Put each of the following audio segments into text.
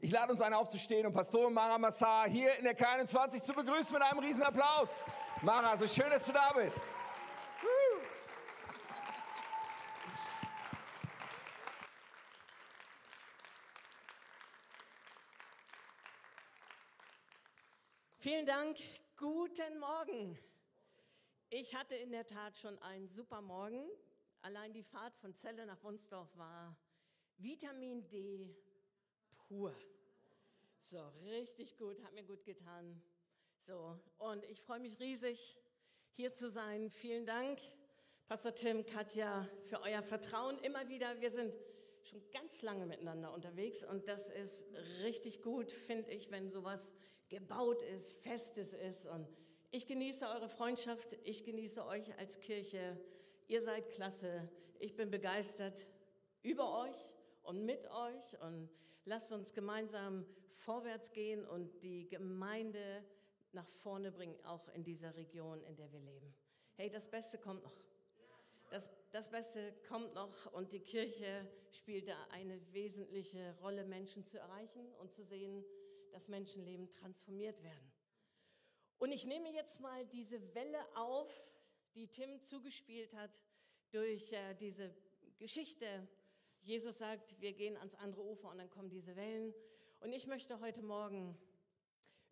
Ich lade uns ein, aufzustehen und Pastorin Mara Massar hier in der K21 zu begrüßen mit einem riesen Applaus. Mara, so schön, dass du da bist. Vielen Dank. Guten Morgen. Ich hatte in der Tat schon einen super Morgen. Allein die Fahrt von Celle nach Wunsdorf war Vitamin D pur. So, richtig gut, hat mir gut getan. So, und ich freue mich riesig, hier zu sein. Vielen Dank, Pastor Tim, Katja, für euer Vertrauen immer wieder. Wir sind schon ganz lange miteinander unterwegs und das ist richtig gut, finde ich, wenn sowas gebaut ist, festes ist. Und ich genieße eure Freundschaft, ich genieße euch als Kirche. Ihr seid klasse. Ich bin begeistert über euch und mit euch und lasst uns gemeinsam vorwärts gehen und die Gemeinde nach vorne bringen, auch in dieser Region, in der wir leben. Hey, das Beste kommt noch. Das, das Beste kommt noch und die Kirche spielt da eine wesentliche Rolle, Menschen zu erreichen und zu sehen, dass Menschenleben transformiert werden. Und ich nehme jetzt mal diese Welle auf, die Tim zugespielt hat durch äh, diese Geschichte Jesus sagt, wir gehen ans andere Ufer und dann kommen diese Wellen. Und ich möchte heute Morgen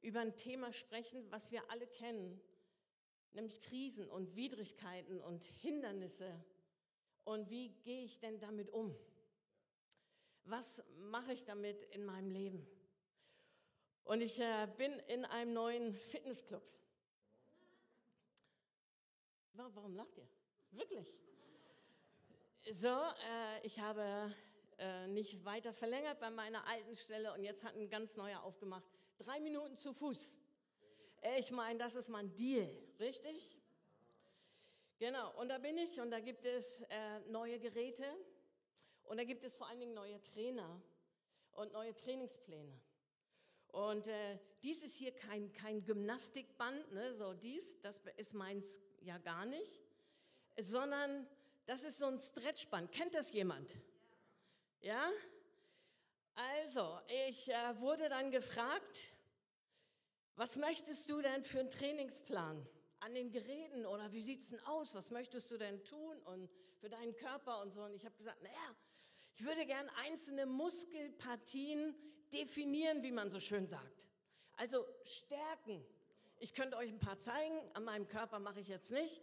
über ein Thema sprechen, was wir alle kennen, nämlich Krisen und Widrigkeiten und Hindernisse. Und wie gehe ich denn damit um? Was mache ich damit in meinem Leben? Und ich äh, bin in einem neuen Fitnessclub. Warum lacht ihr? Wirklich? So, äh, ich habe äh, nicht weiter verlängert bei meiner alten Stelle und jetzt hat ein ganz neuer aufgemacht. Drei Minuten zu Fuß. Ich meine, das ist mein Deal, richtig? Genau, und da bin ich und da gibt es äh, neue Geräte und da gibt es vor allen Dingen neue Trainer und neue Trainingspläne. Und äh, dies ist hier kein, kein Gymnastikband, ne, so dies, das ist meins ja gar nicht, sondern das ist so ein Stretchband. Kennt das jemand? Ja? Also, ich äh, wurde dann gefragt, was möchtest du denn für einen Trainingsplan an den Geräten oder wie sieht es denn aus? Was möchtest du denn tun und für deinen Körper und so? Und ich habe gesagt, naja, ich würde gern einzelne Muskelpartien definieren, wie man so schön sagt. Also stärken. Ich könnte euch ein paar zeigen, an meinem Körper mache ich jetzt nicht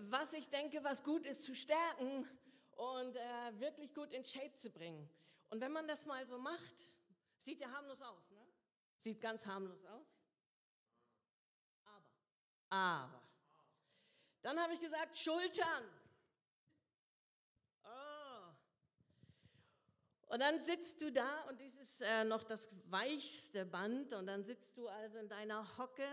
was ich denke, was gut ist zu stärken und äh, wirklich gut in Shape zu bringen. Und wenn man das mal so macht, sieht ja harmlos aus, ne? Sieht ganz harmlos aus. Aber, aber. Dann habe ich gesagt, Schultern. Oh. Und dann sitzt du da und dies ist äh, noch das weichste Band und dann sitzt du also in deiner Hocke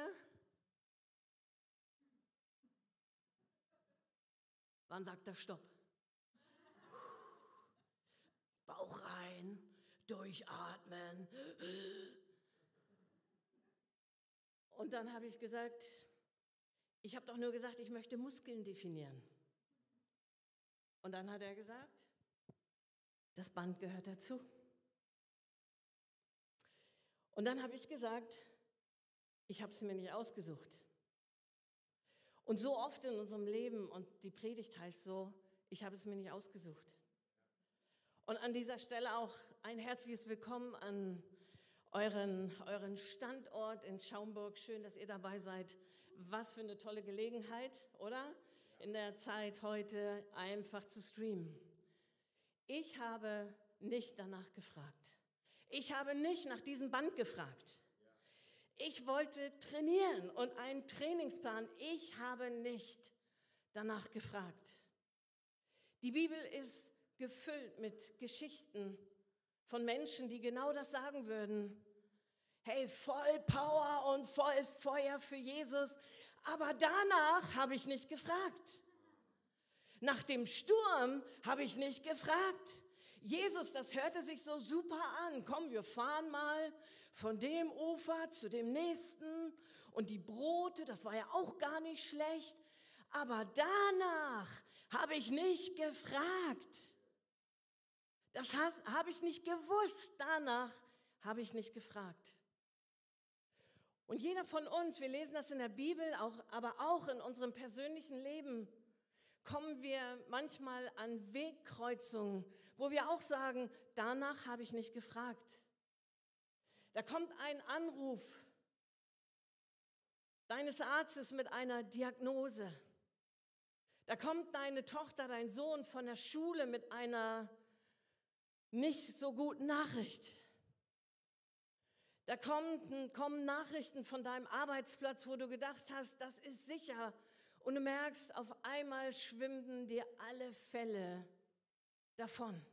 Wann sagt er Stopp? Bauch rein, durchatmen. Und dann habe ich gesagt, ich habe doch nur gesagt, ich möchte Muskeln definieren. Und dann hat er gesagt, das Band gehört dazu. Und dann habe ich gesagt, ich habe es mir nicht ausgesucht. Und so oft in unserem Leben, und die Predigt heißt so, ich habe es mir nicht ausgesucht. Und an dieser Stelle auch ein herzliches Willkommen an euren, euren Standort in Schaumburg. Schön, dass ihr dabei seid. Was für eine tolle Gelegenheit, oder? In der Zeit heute einfach zu streamen. Ich habe nicht danach gefragt. Ich habe nicht nach diesem Band gefragt. Ich wollte trainieren und einen Trainingsplan. Ich habe nicht danach gefragt. Die Bibel ist gefüllt mit Geschichten von Menschen, die genau das sagen würden. Hey, voll Power und voll Feuer für Jesus. Aber danach habe ich nicht gefragt. Nach dem Sturm habe ich nicht gefragt. Jesus, das hörte sich so super an. Komm, wir fahren mal von dem Ufer zu dem nächsten. Und die Brote, das war ja auch gar nicht schlecht. Aber danach habe ich nicht gefragt. Das habe ich nicht gewusst. Danach habe ich nicht gefragt. Und jeder von uns, wir lesen das in der Bibel, auch, aber auch in unserem persönlichen Leben, kommen wir manchmal an Wegkreuzungen, wo wir auch sagen, danach habe ich nicht gefragt. Da kommt ein Anruf deines Arztes mit einer Diagnose. Da kommt deine Tochter, dein Sohn von der Schule mit einer nicht so guten Nachricht. Da kommen, kommen Nachrichten von deinem Arbeitsplatz, wo du gedacht hast, das ist sicher. Und du merkst, auf einmal schwimmen dir alle Fälle davon.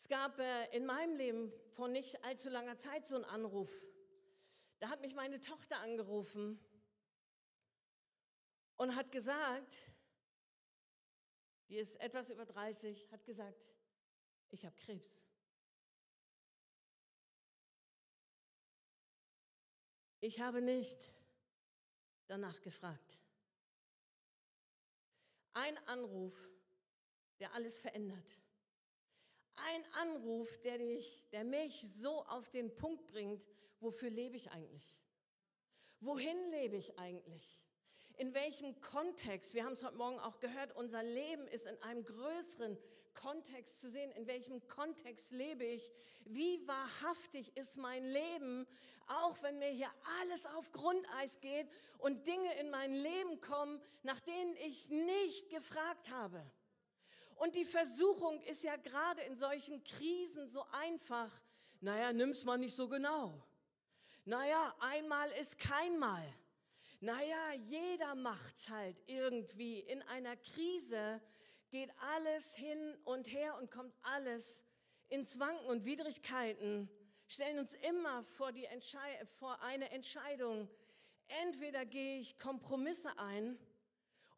Es gab äh, in meinem Leben vor nicht allzu langer Zeit so einen Anruf. Da hat mich meine Tochter angerufen und hat gesagt, die ist etwas über 30, hat gesagt, ich habe Krebs. Ich habe nicht danach gefragt. Ein Anruf, der alles verändert. Ein Anruf, der dich, der mich so auf den Punkt bringt, wofür lebe ich eigentlich? Wohin lebe ich eigentlich? In welchem Kontext? Wir haben es heute Morgen auch gehört, unser Leben ist in einem größeren Kontext zu sehen. In welchem Kontext lebe ich? Wie wahrhaftig ist mein Leben, auch wenn mir hier alles auf Grundeis geht und Dinge in mein Leben kommen, nach denen ich nicht gefragt habe? Und die Versuchung ist ja gerade in solchen Krisen so einfach. Naja, nimm's mal nicht so genau. Naja, einmal ist kein Mal. Naja, jeder macht's halt irgendwie. In einer Krise geht alles hin und her und kommt alles ins Wanken und Widrigkeiten stellen uns immer vor, die vor eine Entscheidung. Entweder gehe ich Kompromisse ein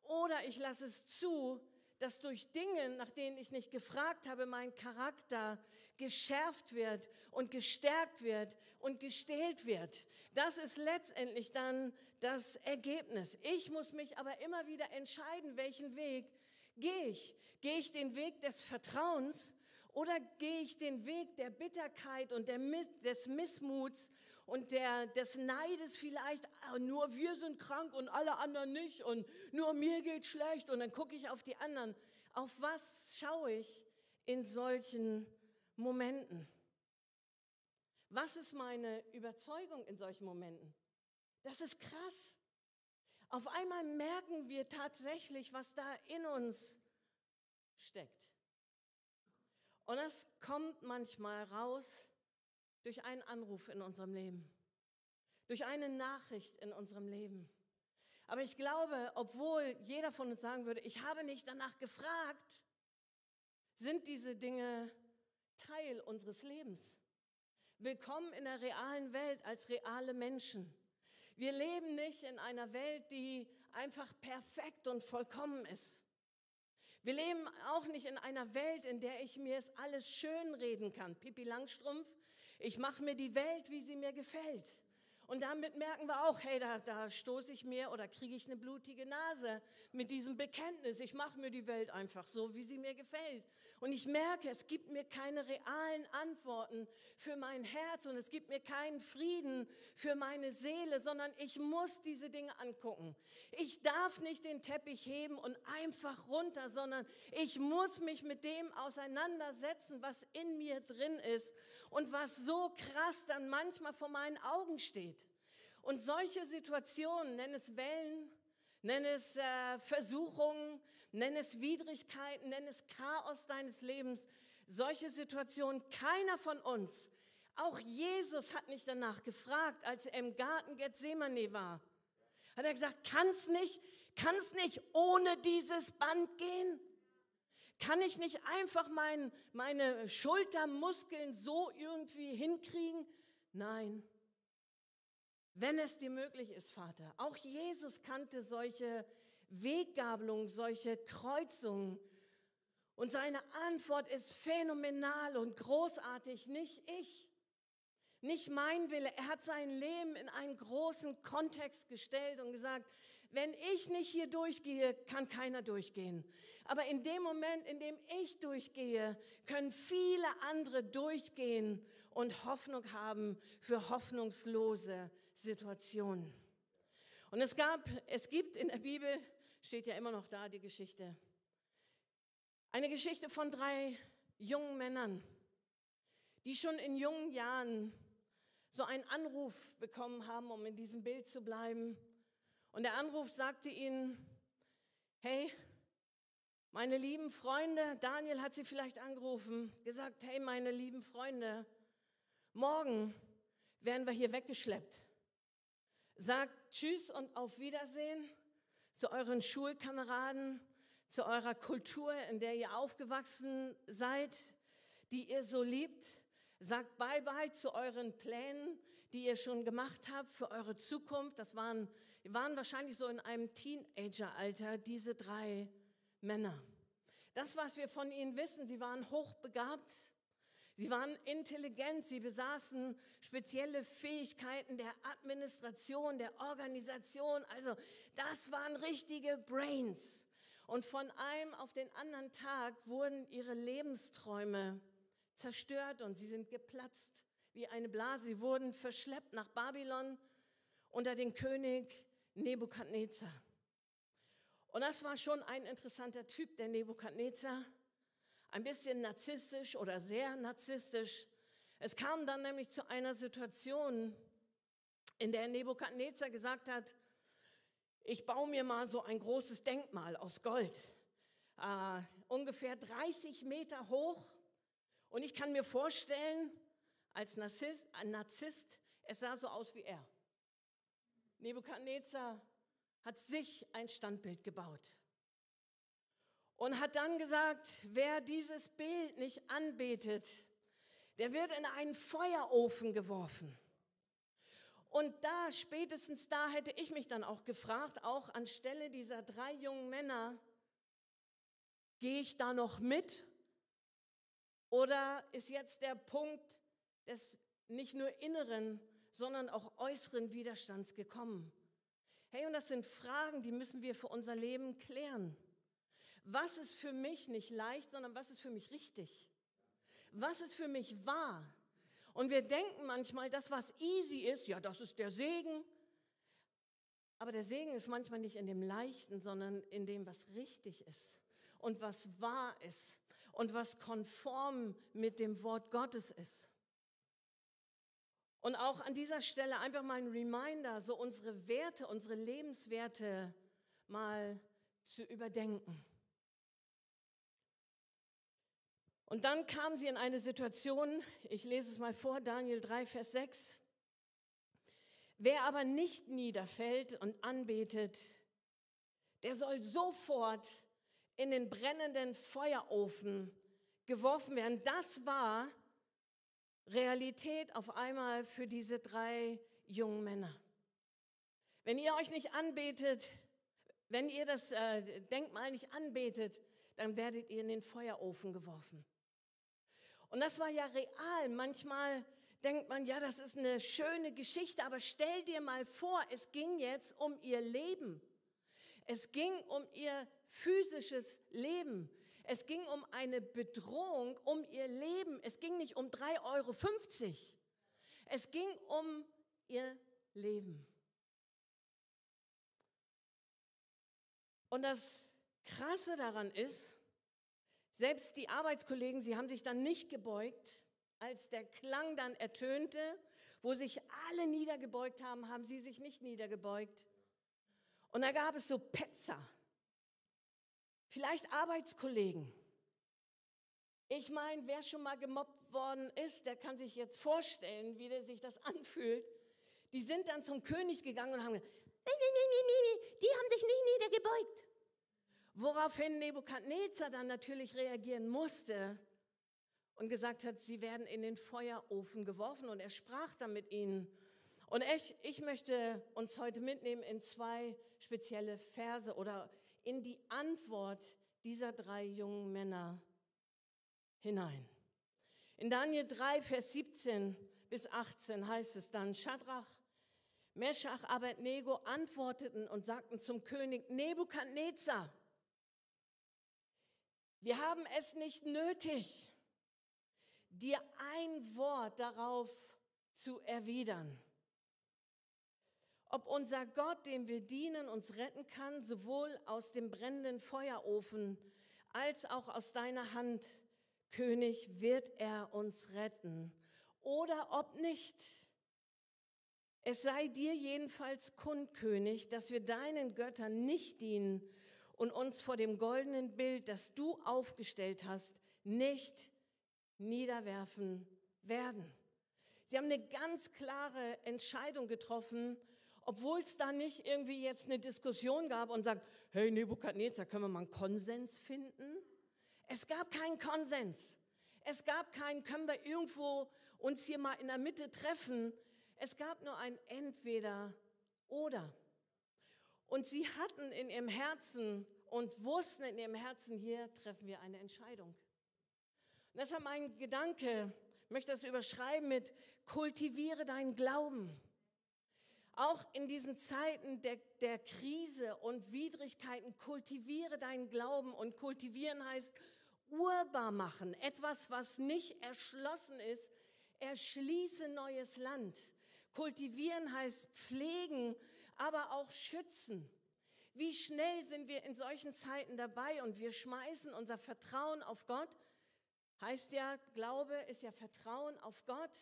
oder ich lasse es zu, dass durch Dinge, nach denen ich nicht gefragt habe, mein Charakter geschärft wird und gestärkt wird und gestählt wird. Das ist letztendlich dann das Ergebnis. Ich muss mich aber immer wieder entscheiden, welchen Weg gehe ich. Gehe ich den Weg des Vertrauens oder gehe ich den Weg der Bitterkeit und der, des Missmuts und der, des Neides vielleicht, ah, nur wir sind krank und alle anderen nicht und nur mir geht schlecht und dann gucke ich auf die anderen. Auf was schaue ich in solchen Momenten? Was ist meine Überzeugung in solchen Momenten? Das ist krass. Auf einmal merken wir tatsächlich, was da in uns steckt. Und das kommt manchmal raus durch einen Anruf in unserem Leben, durch eine Nachricht in unserem Leben. Aber ich glaube, obwohl jeder von uns sagen würde, ich habe nicht danach gefragt, sind diese Dinge Teil unseres Lebens. Willkommen in der realen Welt als reale Menschen. Wir leben nicht in einer Welt, die einfach perfekt und vollkommen ist. Wir leben auch nicht in einer Welt, in der ich mir es alles schön reden kann. Pippi Langstrumpf, ich mache mir die Welt, wie sie mir gefällt. Und damit merken wir auch, hey, da, da stoße ich mir oder kriege ich eine blutige Nase mit diesem Bekenntnis. Ich mache mir die Welt einfach so, wie sie mir gefällt. Und ich merke, es gibt mir keine realen Antworten für mein Herz und es gibt mir keinen Frieden für meine Seele, sondern ich muss diese Dinge angucken. Ich darf nicht den Teppich heben und einfach runter, sondern ich muss mich mit dem auseinandersetzen, was in mir drin ist und was so krass dann manchmal vor meinen Augen steht. Und solche Situationen, nenn es Wellen, nenn es äh, Versuchungen, nenn es Widrigkeiten, nenn es Chaos deines Lebens, solche Situationen, keiner von uns, auch Jesus hat nicht danach gefragt, als er im Garten Gethsemane war. Hat er gesagt, kann's nicht, kann's nicht ohne dieses Band gehen? Kann ich nicht einfach mein, meine Schultermuskeln so irgendwie hinkriegen? Nein. Wenn es dir möglich ist, Vater. Auch Jesus kannte solche Weggabelung, solche Kreuzungen. Und seine Antwort ist phänomenal und großartig, nicht ich, nicht mein Wille. Er hat sein Leben in einen großen Kontext gestellt und gesagt, Wenn ich nicht hier durchgehe, kann keiner durchgehen. Aber in dem Moment, in dem ich durchgehe, können viele andere durchgehen und Hoffnung haben für hoffnungslose Situationen. Und es gab, es gibt in der Bibel, steht ja immer noch da die Geschichte, eine Geschichte von drei jungen Männern, die schon in jungen Jahren so einen Anruf bekommen haben, um in diesem Bild zu bleiben. Und der Anruf sagte ihnen, hey, meine lieben Freunde, Daniel hat sie vielleicht angerufen, gesagt, hey, meine lieben Freunde, morgen werden wir hier weggeschleppt. Sagt Tschüss und auf Wiedersehen zu euren Schulkameraden, zu eurer Kultur, in der ihr aufgewachsen seid, die ihr so liebt. Sagt Bye-bye zu euren Plänen, die ihr schon gemacht habt für eure Zukunft. Das waren, waren wahrscheinlich so in einem Teenageralter, diese drei Männer. Das, was wir von ihnen wissen, sie waren hochbegabt, sie waren intelligent, sie besaßen spezielle Fähigkeiten der Administration, der Organisation. Also das waren richtige Brains. Und von einem auf den anderen Tag wurden ihre Lebensträume zerstört und sie sind geplatzt wie eine Blase. Sie wurden verschleppt nach Babylon unter den König Nebukadnezar. Und das war schon ein interessanter Typ, der Nebukadnezar. Ein bisschen narzisstisch oder sehr narzisstisch. Es kam dann nämlich zu einer Situation, in der Nebukadnezar gesagt hat, ich baue mir mal so ein großes Denkmal aus Gold, äh, ungefähr 30 Meter hoch. Und ich kann mir vorstellen, als Narzisst, ein Narzisst, es sah so aus wie er. Nebukadnezar hat sich ein Standbild gebaut und hat dann gesagt, wer dieses Bild nicht anbetet, der wird in einen Feuerofen geworfen. Und da, spätestens da hätte ich mich dann auch gefragt, auch anstelle dieser drei jungen Männer, gehe ich da noch mit? Oder ist jetzt der Punkt des nicht nur inneren, sondern auch äußeren Widerstands gekommen? Hey, und das sind Fragen, die müssen wir für unser Leben klären. Was ist für mich nicht leicht, sondern was ist für mich richtig? Was ist für mich wahr? Und wir denken manchmal, das, was easy ist, ja, das ist der Segen. Aber der Segen ist manchmal nicht in dem Leichten, sondern in dem, was richtig ist und was wahr ist und was konform mit dem Wort Gottes ist. Und auch an dieser Stelle einfach mal ein Reminder, so unsere Werte, unsere Lebenswerte mal zu überdenken. Und dann kam sie in eine Situation, ich lese es mal vor, Daniel 3, Vers 6. Wer aber nicht niederfällt und anbetet, der soll sofort in den brennenden Feuerofen geworfen werden. Das war Realität auf einmal für diese drei jungen Männer. Wenn ihr euch nicht anbetet, wenn ihr das äh, Denkmal nicht anbetet, dann werdet ihr in den Feuerofen geworfen. Und das war ja real. Manchmal denkt man, ja, das ist eine schöne Geschichte, aber stell dir mal vor, es ging jetzt um ihr Leben. Es ging um ihr physisches Leben. Es ging um eine Bedrohung um ihr Leben. Es ging nicht um 3,50 Euro. Es ging um ihr Leben. Und das Krasse daran ist, selbst die Arbeitskollegen, sie haben sich dann nicht gebeugt. Als der Klang dann ertönte, wo sich alle niedergebeugt haben, haben sie sich nicht niedergebeugt. Und da gab es so Petzer, vielleicht Arbeitskollegen. Ich meine, wer schon mal gemobbt worden ist, der kann sich jetzt vorstellen, wie sich das anfühlt. Die sind dann zum König gegangen und haben gesagt, die haben sich nicht niedergebeugt. Woraufhin Nebukadnezar dann natürlich reagieren musste und gesagt hat, sie werden in den Feuerofen geworfen und er sprach dann mit ihnen. Und ich, ich möchte uns heute mitnehmen in zwei spezielle Verse oder in die Antwort dieser drei jungen Männer hinein. In Daniel 3, Vers 17 bis 18 heißt es dann, Schadrach, Meschach, Abednego antworteten und sagten zum König Nebukadnezar, wir haben es nicht nötig, dir ein Wort darauf zu erwidern. Ob unser Gott, dem wir dienen, uns retten kann, sowohl aus dem brennenden Feuerofen als auch aus deiner Hand, König, wird er uns retten. Oder ob nicht. Es sei dir jedenfalls kund, König, dass wir deinen Göttern nicht dienen und uns vor dem goldenen Bild, das du aufgestellt hast, nicht niederwerfen werden. Sie haben eine ganz klare Entscheidung getroffen, obwohl es da nicht irgendwie jetzt eine Diskussion gab und sagt, hey Nebukadnezar, können wir mal einen Konsens finden? Es gab keinen Konsens. Es gab keinen, können wir irgendwo uns hier mal in der Mitte treffen. Es gab nur ein Entweder oder. Und sie hatten in ihrem Herzen und wussten in ihrem Herzen, hier treffen wir eine Entscheidung. Und deshalb mein Gedanke, ich möchte das überschreiben mit, kultiviere deinen Glauben. Auch in diesen Zeiten der, der Krise und Widrigkeiten kultiviere deinen Glauben. Und kultivieren heißt urbar machen. Etwas, was nicht erschlossen ist, erschließe neues Land. Kultivieren heißt pflegen, aber auch schützen. Wie schnell sind wir in solchen Zeiten dabei und wir schmeißen unser Vertrauen auf Gott. Heißt ja, Glaube ist ja Vertrauen auf Gott.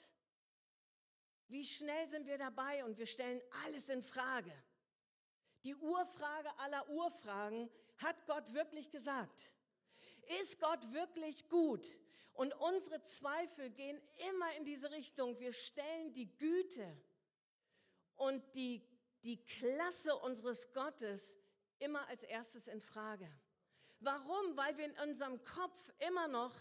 Wie schnell sind wir dabei und wir stellen alles in Frage. Die Urfrage aller Urfragen, hat Gott wirklich gesagt? Ist Gott wirklich gut? Und unsere Zweifel gehen immer in diese Richtung. Wir stellen die Güte und die, die Klasse unseres Gottes immer als erstes in Frage. Warum? Weil wir in unserem Kopf immer noch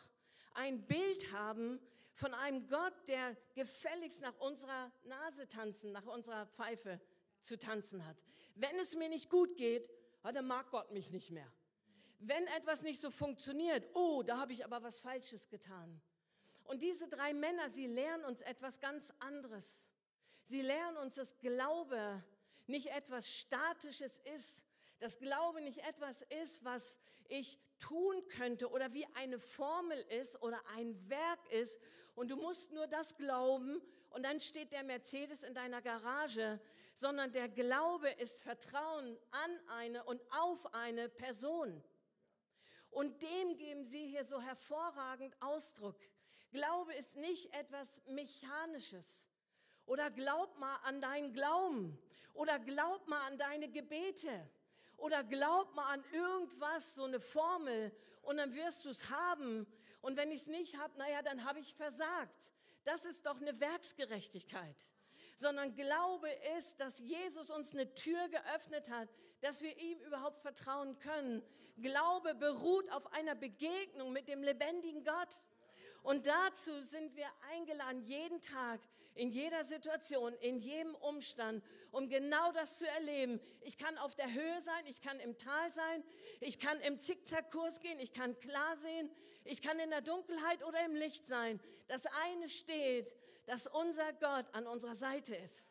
ein Bild haben von einem Gott, der gefälligst nach unserer Nase tanzen, nach unserer Pfeife zu tanzen hat. Wenn es mir nicht gut geht, dann mag Gott mich nicht mehr. Wenn etwas nicht so funktioniert, oh, da habe ich aber was Falsches getan. Und diese drei Männer, sie lernen uns etwas ganz anderes. Sie lernen uns, dass Glaube nicht etwas Statisches ist, dass Glaube nicht etwas ist, was ich tun könnte oder wie eine Formel ist oder ein Werk ist und du musst nur das glauben und dann steht der Mercedes in deiner Garage, sondern der Glaube ist Vertrauen an eine und auf eine Person. Und dem geben sie hier so hervorragend Ausdruck. Glaube ist nicht etwas Mechanisches. Oder glaub mal an deinen Glauben. Oder glaub mal an deine Gebete. Oder glaub mal an irgendwas, so eine Formel, und dann wirst du es haben. Und wenn ich es nicht habe, naja, dann habe ich versagt. Das ist doch eine Werksgerechtigkeit. Sondern Glaube ist, dass Jesus uns eine Tür geöffnet hat, dass wir ihm überhaupt vertrauen können. Glaube beruht auf einer Begegnung mit dem lebendigen Gott. Und dazu sind wir eingeladen, jeden Tag, in jeder Situation, in jedem Umstand, um genau das zu erleben. Ich kann auf der Höhe sein, ich kann im Tal sein, ich kann im Zickzackkurs gehen, ich kann klar sehen, ich kann in der Dunkelheit oder im Licht sein. Das eine steht, dass unser Gott an unserer Seite ist.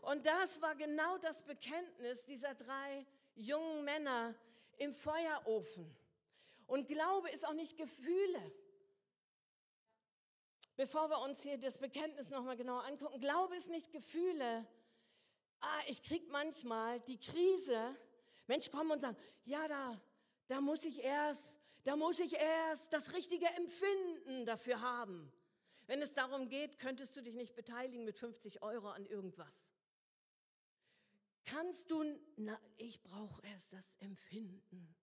Und das war genau das Bekenntnis dieser drei jungen Männer im Feuerofen. Und Glaube ist auch nicht Gefühle. Bevor wir uns hier das Bekenntnis nochmal genau angucken, Glaube ist nicht Gefühle. Ah, ich krieg manchmal die Krise. Menschen kommen und sagen, ja, da, da muss ich erst, da muss ich erst das richtige Empfinden dafür haben. Wenn es darum geht, könntest du dich nicht beteiligen mit 50 Euro an irgendwas. Kannst du, na, ich brauche erst das Empfinden,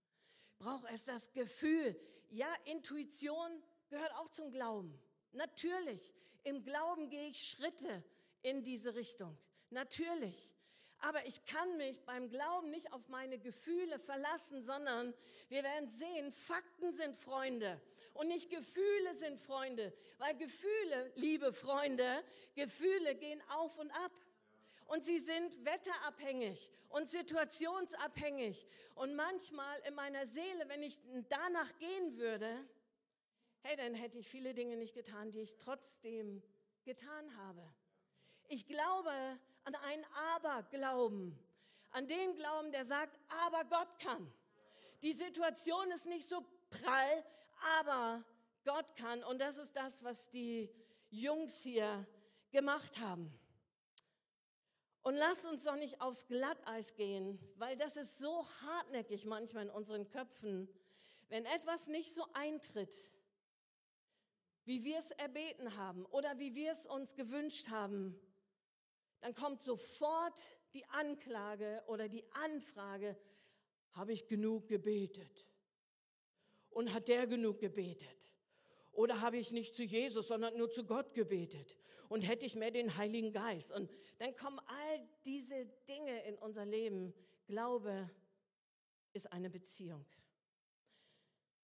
brauche erst das Gefühl. Ja, Intuition gehört auch zum Glauben. Natürlich, im Glauben gehe ich Schritte in diese Richtung. Natürlich. Aber ich kann mich beim Glauben nicht auf meine Gefühle verlassen, sondern wir werden sehen, Fakten sind Freunde und nicht Gefühle sind Freunde. Weil Gefühle, liebe Freunde, Gefühle gehen auf und ab. Und sie sind wetterabhängig und situationsabhängig. Und manchmal in meiner Seele, wenn ich danach gehen würde, hey, dann hätte ich viele Dinge nicht getan, die ich trotzdem getan habe. Ich glaube an einen Aberglauben, an den Glauben, der sagt, aber Gott kann. Die Situation ist nicht so prall, aber Gott kann. Und das ist das, was die Jungs hier gemacht haben. Und lasst uns doch nicht aufs Glatteis gehen, weil das ist so hartnäckig manchmal in unseren Köpfen. Wenn etwas nicht so eintritt, wie wir es erbeten haben oder wie wir es uns gewünscht haben, dann kommt sofort die Anklage oder die Anfrage, habe ich genug gebetet? Und hat der genug gebetet? Oder habe ich nicht zu Jesus, sondern nur zu Gott gebetet? Und hätte ich mehr den Heiligen Geist? Und dann kommen all diese Dinge in unser Leben. Glaube ist eine Beziehung.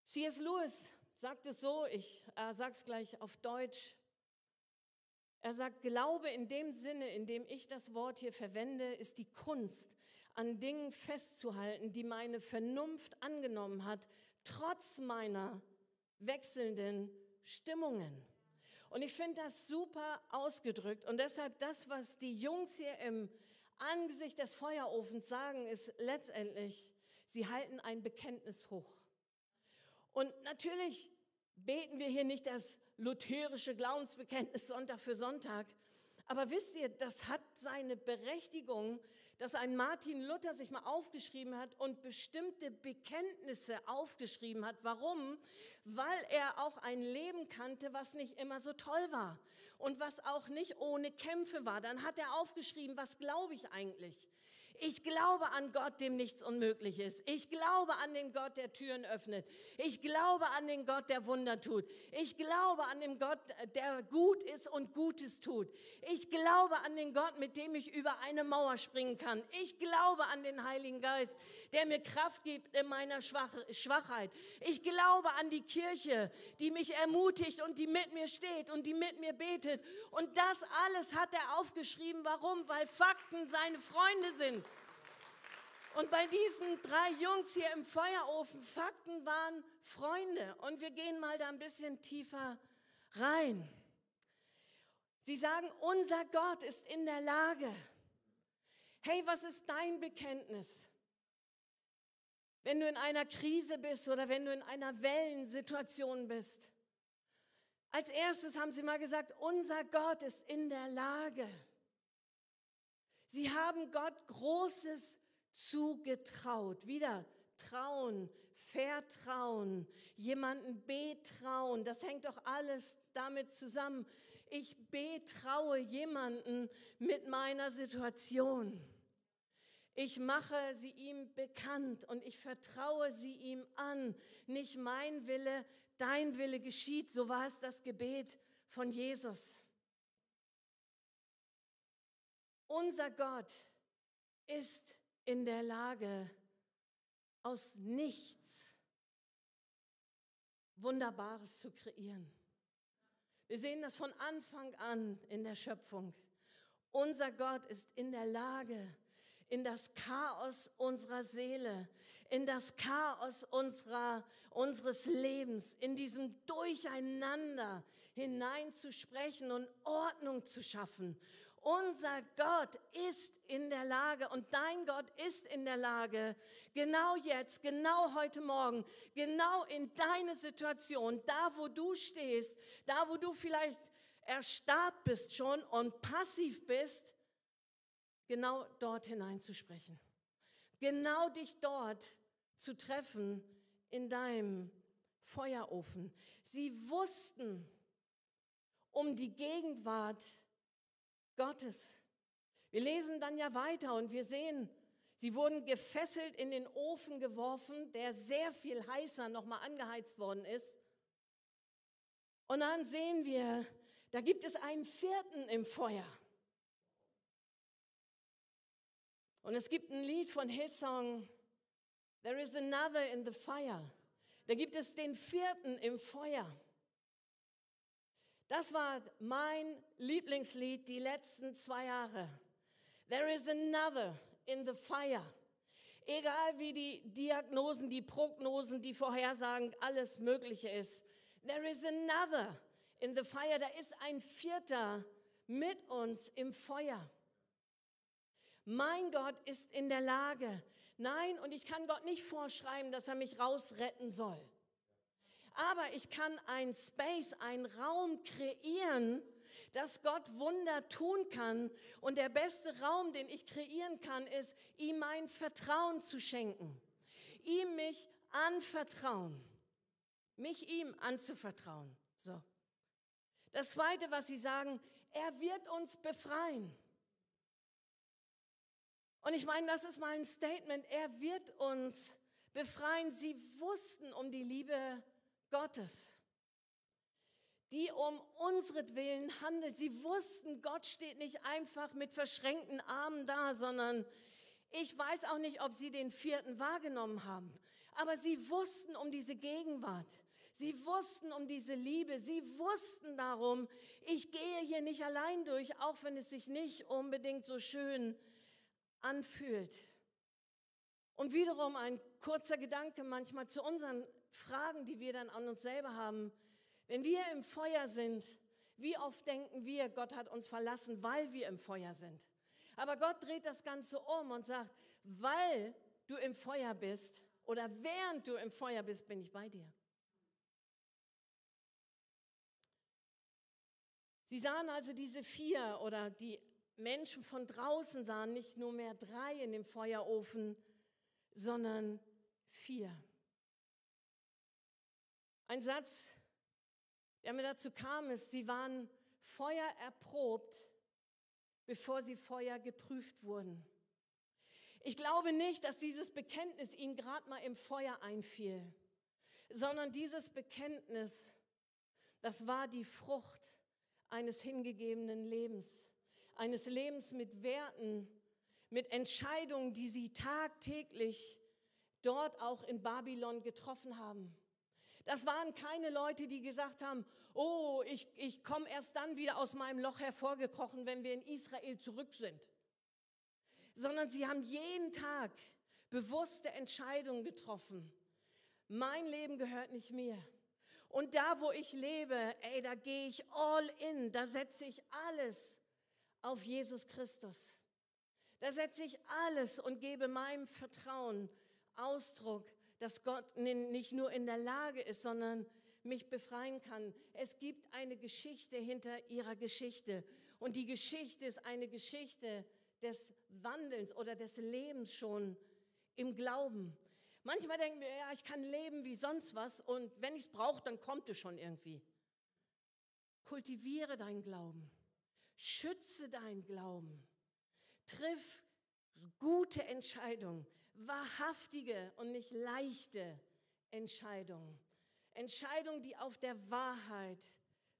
C.S. Lewis sagt es so, ich äh, sage es gleich auf Deutsch. Er sagt, Glaube in dem Sinne, in dem ich das Wort hier verwende, ist die Kunst, an Dingen festzuhalten, die meine Vernunft angenommen hat, trotz meiner wechselnden Stimmungen. Und ich finde das super ausgedrückt. Und deshalb das, was die Jungs hier im Angesicht des Feuerofens sagen, ist letztendlich, sie halten ein Bekenntnis hoch. Und natürlich beten wir hier nicht das lutherische Glaubensbekenntnis Sonntag für Sonntag. Aber wisst ihr, das hat seine Berechtigung, dass ein Martin Luther sich mal aufgeschrieben hat und bestimmte Bekenntnisse aufgeschrieben hat. Warum? Weil er auch ein Leben kannte, was nicht immer so toll war und was auch nicht ohne Kämpfe war. Dann hat er aufgeschrieben, was glaube ich eigentlich? Ich glaube an Gott, dem nichts unmöglich ist. Ich glaube an den Gott, der Türen öffnet. Ich glaube an den Gott, der Wunder tut. Ich glaube an den Gott, der gut ist und Gutes tut. Ich glaube an den Gott, mit dem ich über eine Mauer springen kann. Ich glaube an den Heiligen Geist, der mir Kraft gibt in meiner Schwachheit. Ich glaube an die Kirche, die mich ermutigt und die mit mir steht und die mit mir betet. Und das alles hat er aufgeschrieben. Warum? Weil Fakten seine Freunde sind. Und bei diesen drei Jungs hier im Feuerofen, Fakten waren Freunde. Und wir gehen mal da ein bisschen tiefer rein. Sie sagen, unser Gott ist in der Lage. Hey, was ist dein Bekenntnis? Wenn du in einer Krise bist oder wenn du in einer Wellensituation bist. Als erstes haben sie mal gesagt, unser Gott ist in der Lage. Sie haben Gott Großes zugetraut. Wieder trauen, vertrauen, jemanden betrauen. Das hängt doch alles damit zusammen. Ich betraue jemanden mit meiner Situation. Ich mache sie ihm bekannt und ich vertraue sie ihm an. Nicht mein Wille, dein Wille geschieht. So war es das Gebet von Jesus. Unser Gott ist in der Lage, aus nichts Wunderbares zu kreieren. Wir sehen das von Anfang an in der Schöpfung. Unser Gott ist in der Lage, in das Chaos unserer Seele, in das Chaos unserer, unseres Lebens, in diesem Durcheinander hineinzusprechen und Ordnung zu schaffen unser Gott ist in der Lage und dein Gott ist in der Lage, genau jetzt, genau heute Morgen, genau in deine Situation, da wo du stehst, da wo du vielleicht erstarrt bist schon und passiv bist, genau dort hineinzusprechen. Genau dich dort zu treffen in deinem Feuerofen. Sie wussten um die Gegenwart Gottes. Wir lesen dann ja weiter und wir sehen, sie wurden gefesselt in den Ofen geworfen, der sehr viel heißer nochmal angeheizt worden ist. Und dann sehen wir, da gibt es einen vierten im Feuer. Und es gibt ein Lied von Hillsong, There is another in the fire. Da gibt es den vierten im Feuer. Das war mein Lieblingslied die letzten zwei Jahre. There is another in the fire. Egal wie die Diagnosen, die Prognosen, die Vorhersagen, alles Mögliche ist. There is another in the fire. Da ist ein vierter mit uns im Feuer. Mein Gott ist in der Lage. Nein, und ich kann Gott nicht vorschreiben, dass er mich rausretten soll. Aber ich kann ein Space, einen Raum kreieren, dass Gott Wunder tun kann. Und der beste Raum, den ich kreieren kann, ist, ihm mein Vertrauen zu schenken. Ihm mich anvertrauen. Mich ihm anzuvertrauen. So. Das zweite, was sie sagen, er wird uns befreien. Und ich meine, das ist mal ein Statement. Er wird uns befreien. Sie wussten um die Liebe Gottes, die um unsretwillen handelt. Sie wussten, Gott steht nicht einfach mit verschränkten Armen da, sondern ich weiß auch nicht, ob sie den vierten wahrgenommen haben. Aber sie wussten um diese Gegenwart. Sie wussten um diese Liebe. Sie wussten darum, ich gehe hier nicht allein durch, auch wenn es sich nicht unbedingt so schön anfühlt. Und wiederum ein kurzer Gedanke manchmal zu unseren Fragen, die wir dann an uns selber haben. Wenn wir im Feuer sind, wie oft denken wir, Gott hat uns verlassen, weil wir im Feuer sind? Aber Gott dreht das Ganze um und sagt, weil du im Feuer bist oder während du im Feuer bist, bin ich bei dir. Sie sahen also diese vier oder die Menschen von draußen sahen nicht nur mehr drei in dem Feuerofen, sondern vier. Ein Satz, der mir dazu kam, ist, sie waren Feuer erprobt, bevor sie Feuer geprüft wurden. Ich glaube nicht, dass dieses Bekenntnis ihnen gerade mal im Feuer einfiel, sondern dieses Bekenntnis, das war die Frucht eines hingegebenen Lebens, eines Lebens mit Werten, mit Entscheidungen, die sie tagtäglich dort auch in Babylon getroffen haben. Das waren keine Leute, die gesagt haben, oh, ich, ich komme erst dann wieder aus meinem Loch hervorgekrochen, wenn wir in Israel zurück sind. Sondern sie haben jeden Tag bewusste Entscheidungen getroffen. Mein Leben gehört nicht mir. Und da, wo ich lebe, ey, da gehe ich all in, da setze ich alles auf Jesus Christus. Da setze ich alles und gebe meinem Vertrauen Ausdruck dass Gott nicht nur in der Lage ist, sondern mich befreien kann. Es gibt eine Geschichte hinter ihrer Geschichte. Und die Geschichte ist eine Geschichte des Wandelns oder des Lebens schon im Glauben. Manchmal denken wir, ja, ich kann leben wie sonst was und wenn ich es brauche, dann kommt es schon irgendwie. Kultiviere deinen Glauben. Schütze deinen Glauben. Triff gute Entscheidungen wahrhaftige und nicht leichte Entscheidungen. Entscheidungen, die auf der Wahrheit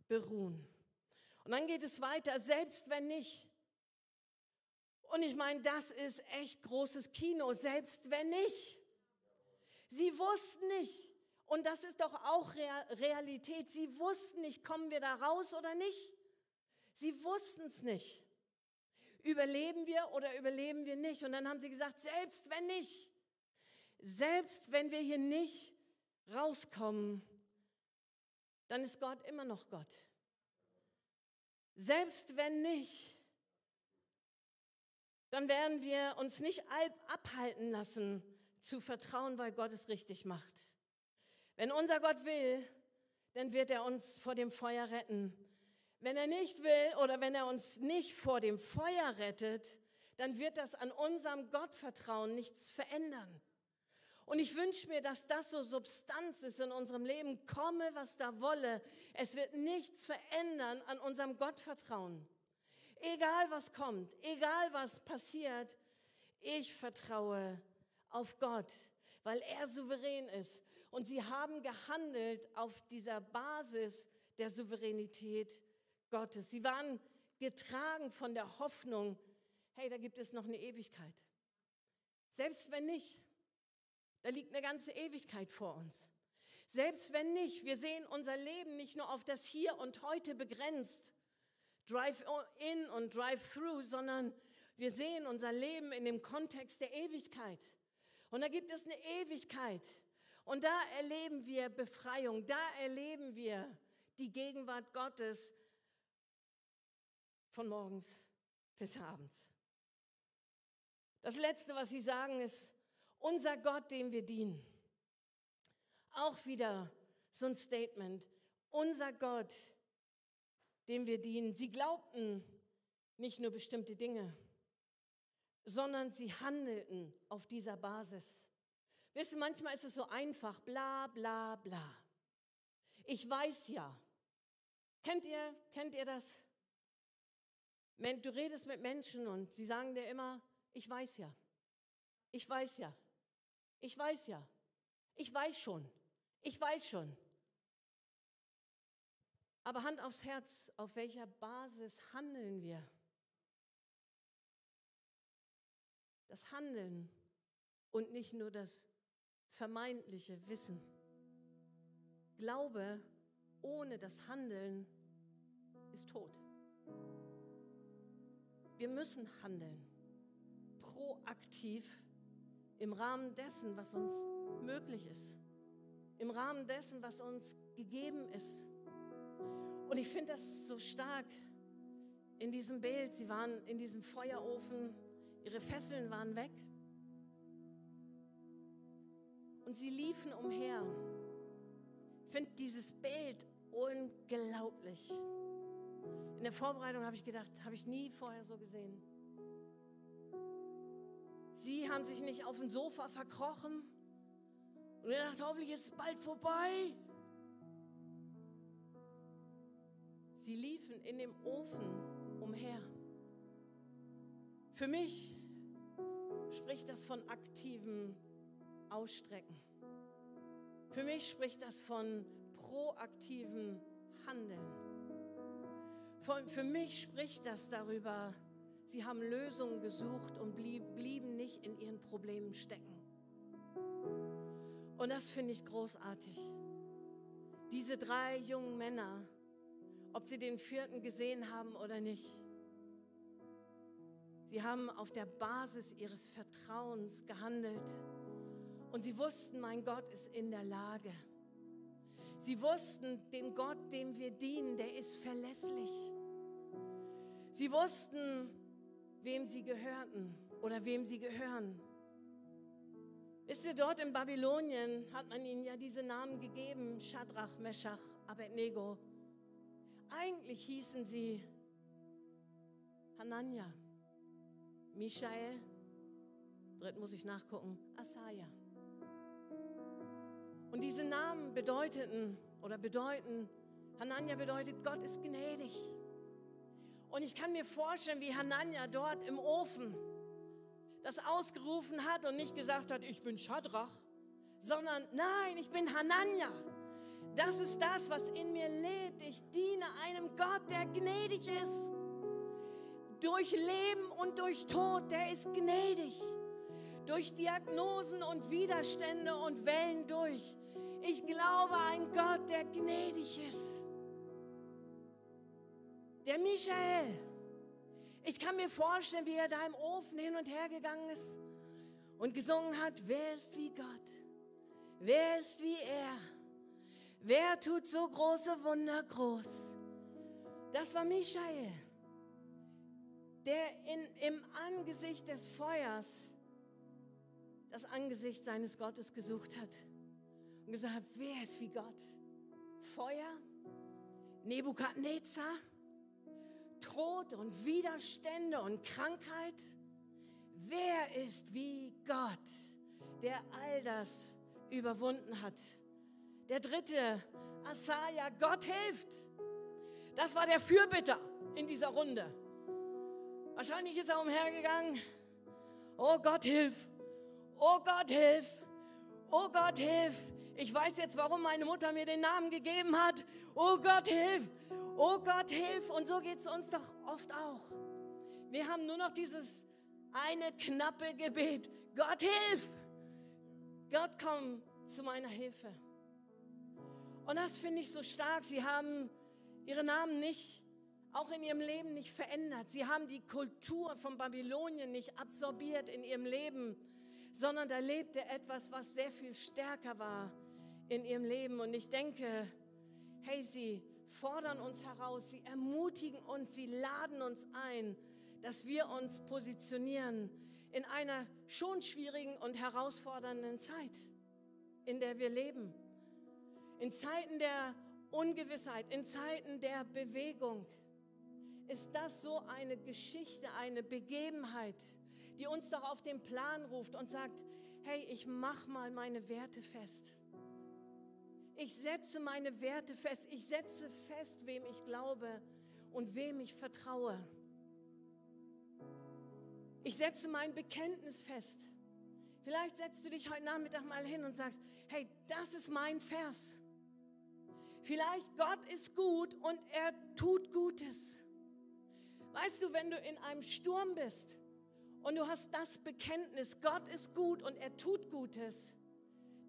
beruhen. Und dann geht es weiter, selbst wenn nicht. Und ich meine, das ist echt großes Kino, selbst wenn nicht. Sie wussten nicht. Und das ist doch auch Realität. Sie wussten nicht, kommen wir da raus oder nicht. Sie wussten es nicht überleben wir oder überleben wir nicht? Und dann haben sie gesagt, selbst wenn nicht, selbst wenn wir hier nicht rauskommen, dann ist Gott immer noch Gott. Selbst wenn nicht, dann werden wir uns nicht abhalten lassen zu vertrauen, weil Gott es richtig macht. Wenn unser Gott will, dann wird er uns vor dem Feuer retten. Wenn er nicht will oder wenn er uns nicht vor dem Feuer rettet, dann wird das an unserem Gottvertrauen nichts verändern. Und ich wünsche mir, dass das so Substanz ist in unserem Leben. Komme, was da wolle. Es wird nichts verändern an unserem Gottvertrauen. Egal was kommt, egal was passiert, ich vertraue auf Gott, weil er souverän ist. Und sie haben gehandelt auf dieser Basis der Souveränität Gottes. Sie waren getragen von der Hoffnung, hey, da gibt es noch eine Ewigkeit. Selbst wenn nicht, da liegt eine ganze Ewigkeit vor uns. Selbst wenn nicht, wir sehen unser Leben nicht nur auf das Hier und Heute begrenzt, Drive in und Drive through, sondern wir sehen unser Leben in dem Kontext der Ewigkeit. Und da gibt es eine Ewigkeit. Und da erleben wir Befreiung, da erleben wir die Gegenwart Gottes von morgens bis abends. Das Letzte, was sie sagen, ist, unser Gott, dem wir dienen. Auch wieder so ein Statement. Unser Gott, dem wir dienen. Sie glaubten nicht nur bestimmte Dinge, sondern sie handelten auf dieser Basis. Wisst ihr, manchmal ist es so einfach, bla bla bla. Ich weiß ja. Kennt ihr, kennt ihr das? Du redest mit Menschen und sie sagen dir immer, ich weiß ja. Ich weiß ja. Ich weiß ja. Ich weiß schon. Ich weiß schon. Aber Hand aufs Herz, auf welcher Basis handeln wir? Das Handeln und nicht nur das vermeintliche Wissen. Glaube ohne das Handeln ist tot. Wir müssen handeln, proaktiv im Rahmen dessen, was uns möglich ist, im Rahmen dessen, was uns gegeben ist. Und ich finde das so stark in diesem Bild. Sie waren in diesem Feuerofen, ihre Fesseln waren weg und sie liefen umher. Ich finde dieses Bild unglaublich. In der Vorbereitung habe ich gedacht, habe ich nie vorher so gesehen. Sie haben sich nicht auf dem Sofa verkrochen und er dachte, hoffentlich ist es bald vorbei. Sie liefen in dem Ofen umher. Für mich spricht das von aktivem Ausstrecken. Für mich spricht das von proaktivem Handeln. Für mich spricht das darüber, sie haben Lösungen gesucht und blieben nicht in ihren Problemen stecken. Und das finde ich großartig. Diese drei jungen Männer, ob sie den vierten gesehen haben oder nicht, sie haben auf der Basis ihres Vertrauens gehandelt. Und sie wussten, mein Gott ist in der Lage. Sie wussten, dem Gott, dem wir dienen, der ist verlässlich. Sie wussten, wem sie gehörten oder wem sie gehören. Wisst ihr, dort in Babylonien hat man ihnen ja diese Namen gegeben, Shadrach, Meshach, Abednego. Eigentlich hießen sie Hanania, Michael, dritt muss ich nachgucken, Asaja. Und diese Namen bedeuteten oder bedeuten, Hanania bedeutet, Gott ist gnädig. Und ich kann mir vorstellen, wie Hanania dort im Ofen das ausgerufen hat und nicht gesagt hat, ich bin Schadrach, sondern nein, ich bin Hanania. Das ist das, was in mir lebt. Ich diene einem Gott, der gnädig ist. Durch Leben und durch Tod, der ist gnädig. Durch Diagnosen und Widerstände und Wellen durch. Ich glaube an Gott, der gnädig ist. Der Michael. Ich kann mir vorstellen, wie er da im Ofen hin und her gegangen ist und gesungen hat, wer ist wie Gott? Wer ist wie er? Wer tut so große Wunder groß? Das war Michael, der in, im Angesicht des Feuers das Angesicht seines Gottes gesucht hat und gesagt, wer ist wie Gott? Feuer, Nebukadnezar, Tod und Widerstände und Krankheit. Wer ist wie Gott, der all das überwunden hat? Der dritte, Asaja, Gott hilft. Das war der Fürbitter in dieser Runde. Wahrscheinlich ist er umhergegangen. Oh Gott, hilf. Oh Gott, hilf. Oh Gott, hilf. Ich weiß jetzt, warum meine Mutter mir den Namen gegeben hat. Oh Gott, hilf. Oh Gott, hilf. Und so geht es uns doch oft auch. Wir haben nur noch dieses eine knappe Gebet. Gott, hilf. Gott, komm zu meiner Hilfe. Und das finde ich so stark. Sie haben ihre Namen nicht, auch in ihrem Leben nicht verändert. Sie haben die Kultur von Babylonien nicht absorbiert in ihrem Leben, sondern da lebte etwas, was sehr viel stärker war in ihrem Leben. Und ich denke, hey, sie fordern uns heraus, sie ermutigen uns, sie laden uns ein, dass wir uns positionieren in einer schon schwierigen und herausfordernden Zeit, in der wir leben. In Zeiten der Ungewissheit, in Zeiten der Bewegung ist das so eine Geschichte, eine Begebenheit, die uns doch auf den Plan ruft und sagt, hey, ich mach mal meine Werte fest. Ich setze meine Werte fest. Ich setze fest, wem ich glaube und wem ich vertraue. Ich setze mein Bekenntnis fest. Vielleicht setzt du dich heute Nachmittag mal hin und sagst, hey, das ist mein Vers. Vielleicht Gott ist gut und er tut Gutes. Weißt du, wenn du in einem Sturm bist und du hast das Bekenntnis, Gott ist gut und er tut Gutes,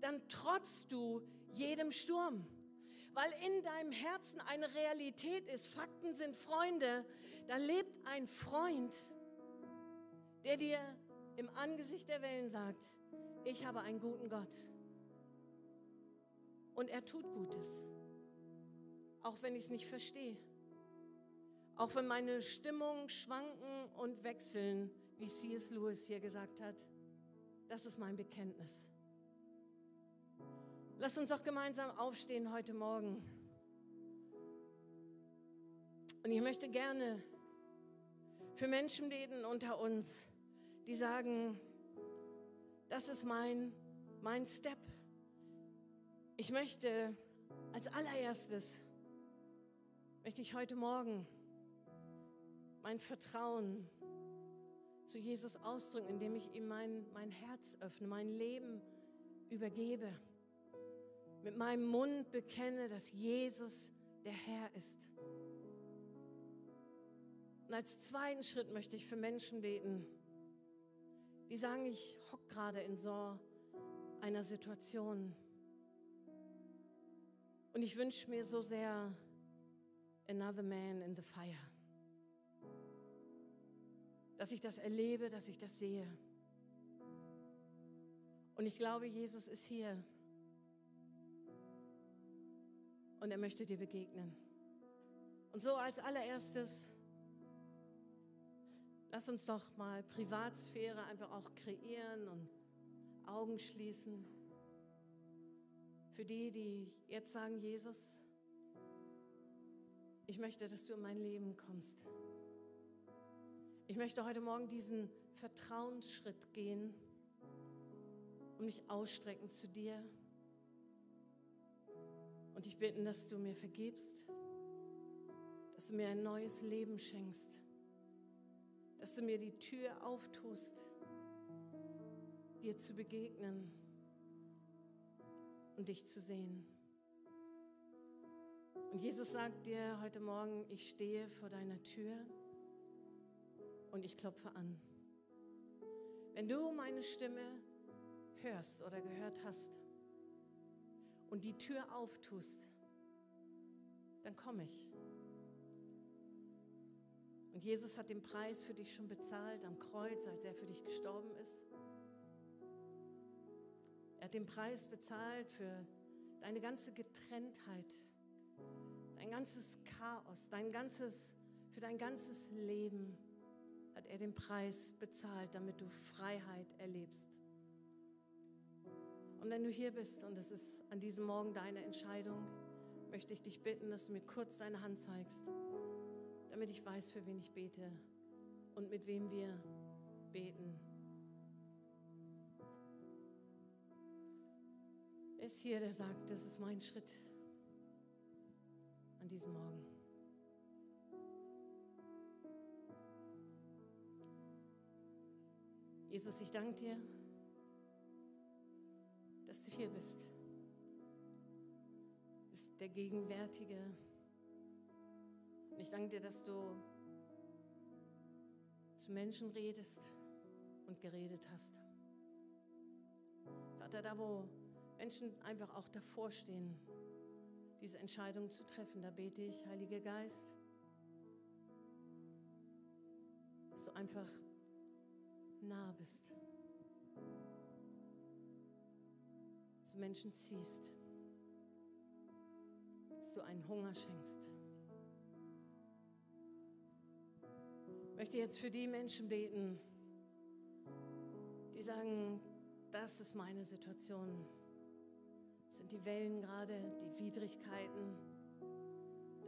dann trotzt du jedem Sturm. Weil in deinem Herzen eine Realität ist, Fakten sind Freunde, da lebt ein Freund, der dir im Angesicht der Wellen sagt, ich habe einen guten Gott. Und er tut Gutes, auch wenn ich es nicht verstehe. Auch wenn meine Stimmungen schwanken und wechseln, wie C.S. Lewis hier gesagt hat. Das ist mein Bekenntnis. Lass uns doch gemeinsam aufstehen heute Morgen. Und ich möchte gerne für Menschen beten unter uns, die sagen, das ist mein, mein Step. Ich möchte als allererstes, möchte ich heute Morgen mein Vertrauen zu Jesus ausdrücken, indem ich ihm mein, mein Herz öffne, mein Leben übergebe. Mit meinem Mund bekenne, dass Jesus der Herr ist. Und als zweiten Schritt möchte ich für Menschen beten, die sagen, ich hock gerade in so einer Situation. Und ich wünsche mir so sehr another man in the fire dass ich das erlebe, dass ich das sehe. Und ich glaube, Jesus ist hier. Und er möchte dir begegnen. Und so als allererstes, lass uns doch mal Privatsphäre einfach auch kreieren und Augen schließen. Für die, die jetzt sagen, Jesus, ich möchte, dass du in mein Leben kommst. Ich möchte heute Morgen diesen Vertrauensschritt gehen und mich ausstrecken zu dir. Und ich bitte, dass du mir vergibst, dass du mir ein neues Leben schenkst, dass du mir die Tür auftust, dir zu begegnen und dich zu sehen. Und Jesus sagt dir heute Morgen, ich stehe vor deiner Tür und ich klopfe an. Wenn du meine Stimme hörst oder gehört hast und die Tür auftust, dann komme ich. Und Jesus hat den Preis für dich schon bezahlt am Kreuz, als er für dich gestorben ist. Er hat den Preis bezahlt für deine ganze Getrenntheit, dein ganzes Chaos, dein ganzes, für dein ganzes Leben hat er den Preis bezahlt, damit du Freiheit erlebst. Und wenn du hier bist und es ist an diesem Morgen deine Entscheidung, möchte ich dich bitten, dass du mir kurz deine Hand zeigst, damit ich weiß, für wen ich bete und mit wem wir beten. Ist hier, der sagt, das ist mein Schritt an diesem Morgen? Jesus, ich danke dir, dass du hier bist. Bist der Gegenwärtige. Und ich danke dir, dass du zu Menschen redest und geredet hast. Vater, da wo Menschen einfach auch davor stehen, diese Entscheidung zu treffen, da bete ich, Heiliger Geist, dass du einfach nah bist. Dass du Menschen ziehst. Dass du einen Hunger schenkst. Ich möchte jetzt für die Menschen beten, die sagen, das ist meine Situation. Das sind die Wellen gerade, die Widrigkeiten,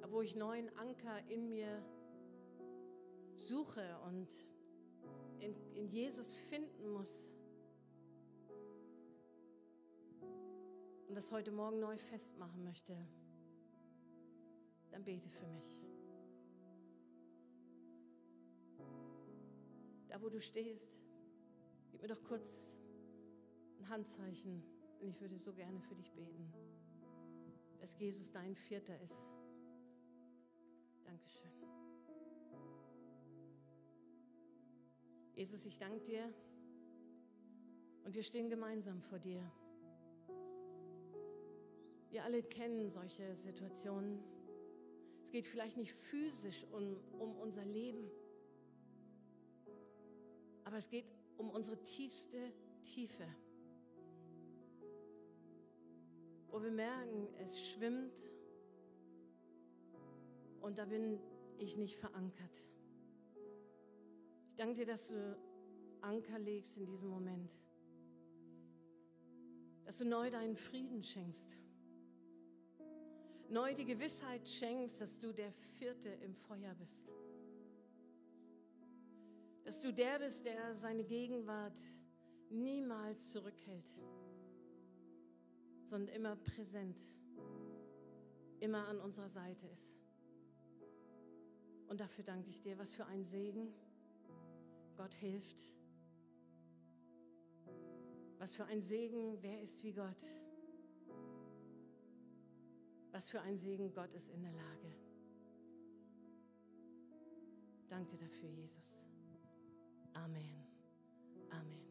da wo ich neuen Anker in mir suche und in, in Jesus finden muss. Und das heute Morgen neu festmachen möchte, dann bete für mich. Da wo du stehst, gib mir doch kurz ein Handzeichen und ich würde so gerne für dich beten, dass Jesus dein Vierter ist. Dankeschön. Jesus, ich danke dir und wir stehen gemeinsam vor dir. Wir alle kennen solche Situationen. Es geht vielleicht nicht physisch um, um unser Leben, aber es geht um unsere tiefste Tiefe, wo wir merken, es schwimmt und da bin ich nicht verankert. Ich danke dir, dass du Anker legst in diesem Moment. Dass du neu deinen Frieden schenkst. Neu die Gewissheit schenkst, dass du der Vierte im Feuer bist. Dass du der bist, der seine Gegenwart niemals zurückhält, sondern immer präsent, immer an unserer Seite ist. Und dafür danke ich dir. Was für ein Segen. Gott hilft. Was für ein Segen, wer ist wie Gott? Was für ein Segen, Gott ist in der Lage. Danke dafür, Jesus. Amen. Amen.